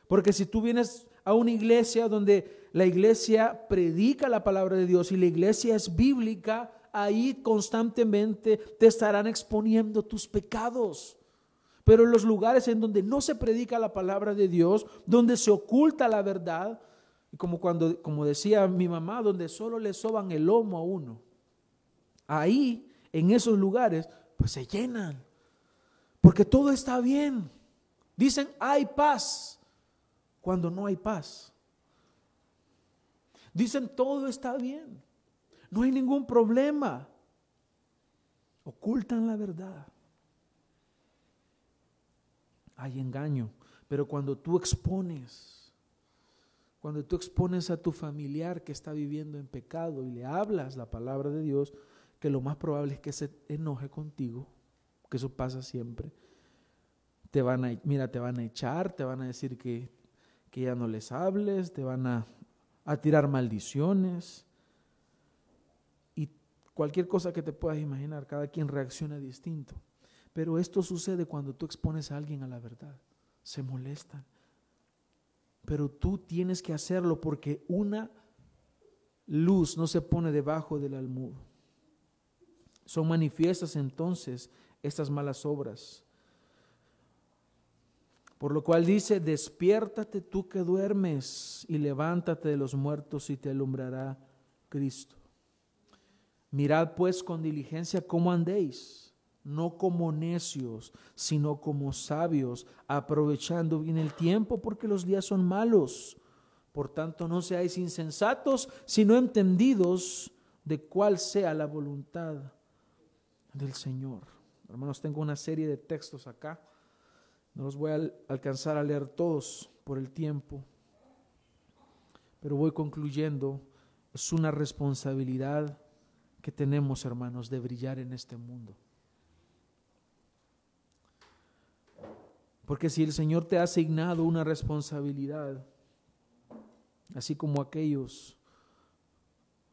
Porque si tú vienes a una iglesia donde la iglesia predica la palabra de Dios y la iglesia es bíblica, ahí constantemente te estarán exponiendo tus pecados. Pero en los lugares en donde no se predica la palabra de Dios, donde se oculta la verdad, como cuando, como decía mi mamá, donde solo le soban el lomo a uno, ahí, en esos lugares, pues se llenan. Porque todo está bien. Dicen, hay paz, cuando no hay paz. Dicen, todo está bien. No hay ningún problema. Ocultan la verdad hay engaño. Pero cuando tú expones, cuando tú expones a tu familiar que está viviendo en pecado y le hablas la palabra de Dios, que lo más probable es que se enoje contigo, que eso pasa siempre. Te van a, mira, te van a echar, te van a decir que, que ya no les hables, te van a, a tirar maldiciones y cualquier cosa que te puedas imaginar, cada quien reacciona distinto. Pero esto sucede cuando tú expones a alguien a la verdad. Se molestan. Pero tú tienes que hacerlo porque una luz no se pone debajo del almudo. Son manifiestas entonces estas malas obras. Por lo cual dice, despiértate tú que duermes y levántate de los muertos y te alumbrará Cristo. Mirad pues con diligencia cómo andéis no como necios, sino como sabios, aprovechando bien el tiempo porque los días son malos. Por tanto, no seáis insensatos, sino entendidos de cuál sea la voluntad del Señor. Hermanos, tengo una serie de textos acá. No los voy a alcanzar a leer todos por el tiempo, pero voy concluyendo. Es una responsabilidad que tenemos, hermanos, de brillar en este mundo. Porque si el Señor te ha asignado una responsabilidad, así como aquellos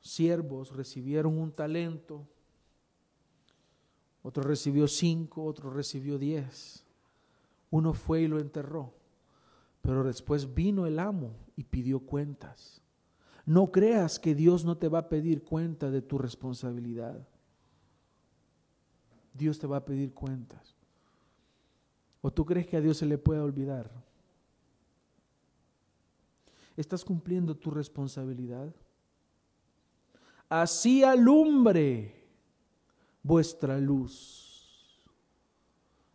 siervos recibieron un talento, otro recibió cinco, otro recibió diez, uno fue y lo enterró, pero después vino el amo y pidió cuentas. No creas que Dios no te va a pedir cuenta de tu responsabilidad. Dios te va a pedir cuentas. ¿O tú crees que a Dios se le puede olvidar? ¿Estás cumpliendo tu responsabilidad? Así alumbre vuestra luz.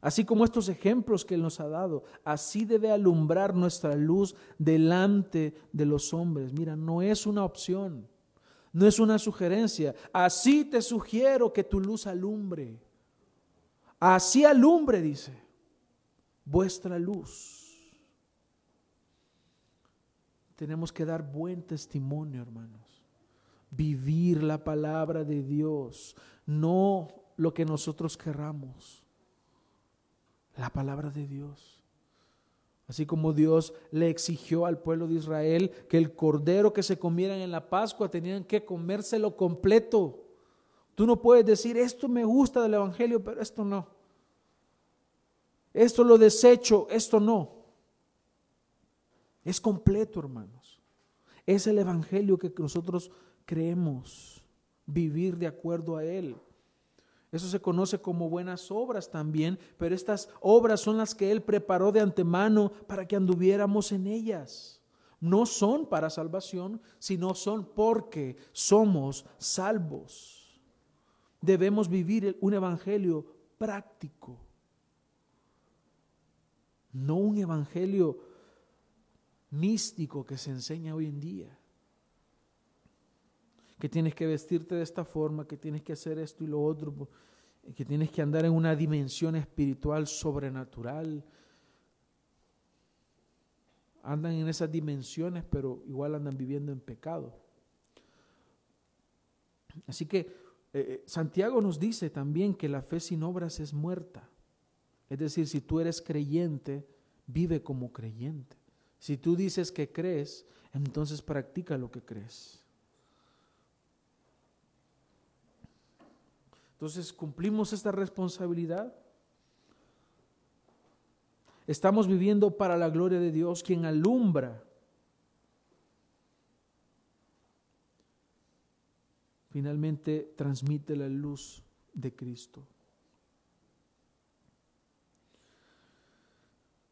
Así como estos ejemplos que Él nos ha dado, así debe alumbrar nuestra luz delante de los hombres. Mira, no es una opción, no es una sugerencia. Así te sugiero que tu luz alumbre. Así alumbre, dice, vuestra luz. Tenemos que dar buen testimonio, hermanos. Vivir la palabra de Dios, no lo que nosotros querramos la palabra de Dios. Así como Dios le exigió al pueblo de Israel que el cordero que se comieran en la Pascua tenían que comérselo completo. Tú no puedes decir, esto me gusta del Evangelio, pero esto no. Esto lo desecho, esto no. Es completo, hermanos. Es el Evangelio que nosotros creemos, vivir de acuerdo a Él. Eso se conoce como buenas obras también, pero estas obras son las que Él preparó de antemano para que anduviéramos en ellas. No son para salvación, sino son porque somos salvos. Debemos vivir un evangelio práctico, no un evangelio místico que se enseña hoy en día que tienes que vestirte de esta forma, que tienes que hacer esto y lo otro, que tienes que andar en una dimensión espiritual sobrenatural. Andan en esas dimensiones, pero igual andan viviendo en pecado. Así que eh, eh, Santiago nos dice también que la fe sin obras es muerta. Es decir, si tú eres creyente, vive como creyente. Si tú dices que crees, entonces practica lo que crees. Entonces, ¿cumplimos esta responsabilidad? Estamos viviendo para la gloria de Dios, quien alumbra. Finalmente transmite la luz de Cristo.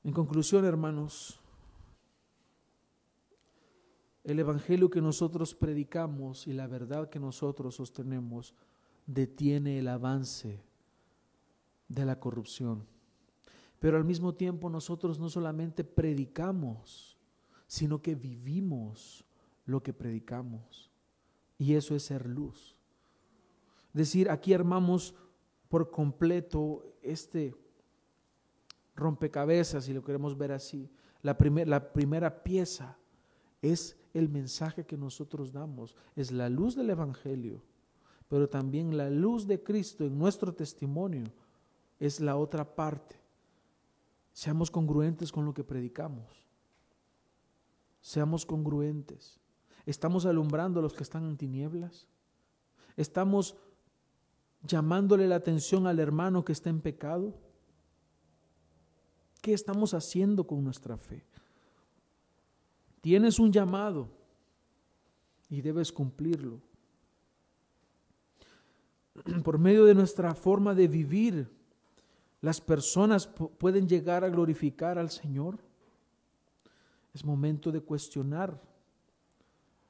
En conclusión, hermanos, el Evangelio que nosotros predicamos y la verdad que nosotros sostenemos detiene el avance de la corrupción. Pero al mismo tiempo nosotros no solamente predicamos, sino que vivimos lo que predicamos. Y eso es ser luz. Es decir, aquí armamos por completo este rompecabezas, si lo queremos ver así. La, la primera pieza es el mensaje que nosotros damos, es la luz del Evangelio pero también la luz de Cristo en nuestro testimonio es la otra parte. Seamos congruentes con lo que predicamos. Seamos congruentes. ¿Estamos alumbrando a los que están en tinieblas? ¿Estamos llamándole la atención al hermano que está en pecado? ¿Qué estamos haciendo con nuestra fe? Tienes un llamado y debes cumplirlo. por medio de nuestra forma de vivir, las personas pueden llegar a glorificar al Señor. Es momento de cuestionar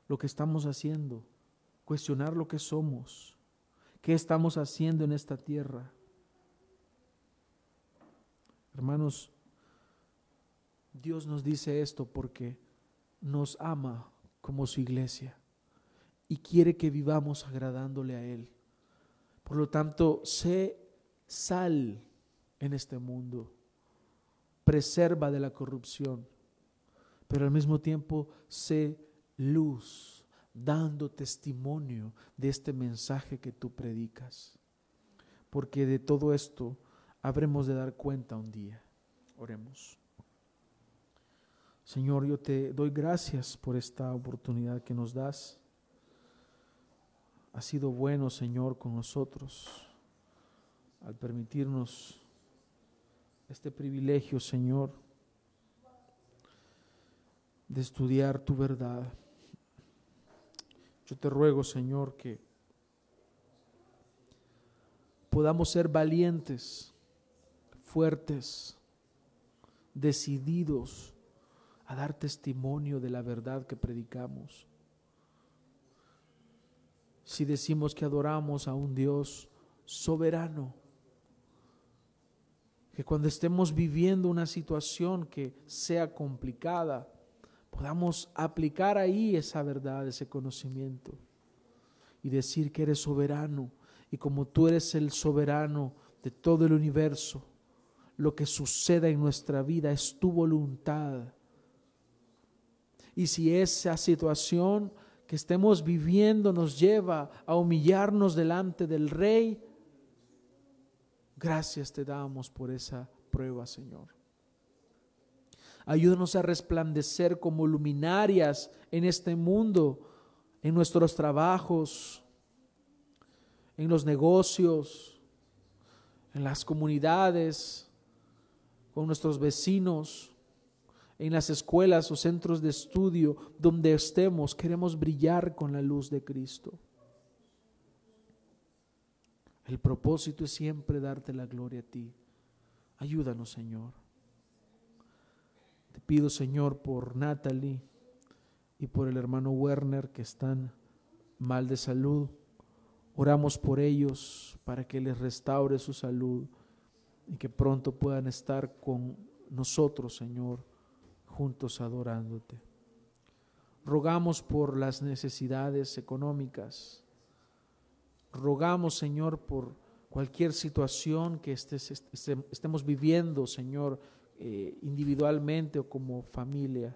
lo que estamos haciendo, cuestionar lo que somos, qué estamos haciendo en esta tierra. Hermanos, Dios nos dice esto porque nos ama como su iglesia y quiere que vivamos agradándole a Él. Por lo tanto, sé sal en este mundo, preserva de la corrupción, pero al mismo tiempo sé luz, dando testimonio de este mensaje que tú predicas. Porque de todo esto habremos de dar cuenta un día. Oremos. Señor, yo te doy gracias por esta oportunidad que nos das ha sido bueno, Señor, con nosotros al permitirnos este privilegio, Señor, de estudiar tu verdad. Yo te ruego, Señor, que podamos ser valientes, fuertes, decididos dar testimonio de la verdad que predicamos. Si decimos que adoramos a un Dios soberano, que cuando estemos viviendo una situación que sea complicada, podamos aplicar ahí esa verdad, ese conocimiento y decir que eres soberano y como tú eres el soberano de todo el universo, lo que suceda en nuestra vida es tu voluntad. Y si esa situación que estemos viviendo nos lleva a humillarnos delante del Rey, Gracias te damos por esa prueba, Señor. Ayúdanos a resplandecer como luminarias en este mundo, en nuestros trabajos, en los negocios, en las comunidades, con nuestros vecinos, en las escuelas o centros de estudio, donde estemos, queremos brillar con la luz de Cristo. El propósito es siempre darte la gloria a ti. Ayúdanos, Señor. Te pido, Señor, por Natalie y por el hermano Werner que están mal de salud. Oramos por ellos para que les restaure su salud y que pronto puedan estar con nosotros, Señor, juntos adorándote. Rogamos por las necesidades económicas Rogamos, Señor, por cualquier situación que estemos viviendo, Señor, eh, individualmente o como familias.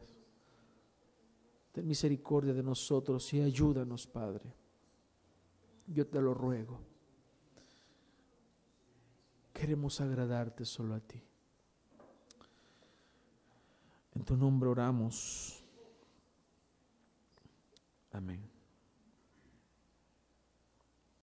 Ten misericordia de nosotros y ayúdanos, Padre. Yo te lo ruego. Queremos agradarte solo a ti. En tu nombre oramos. Amén.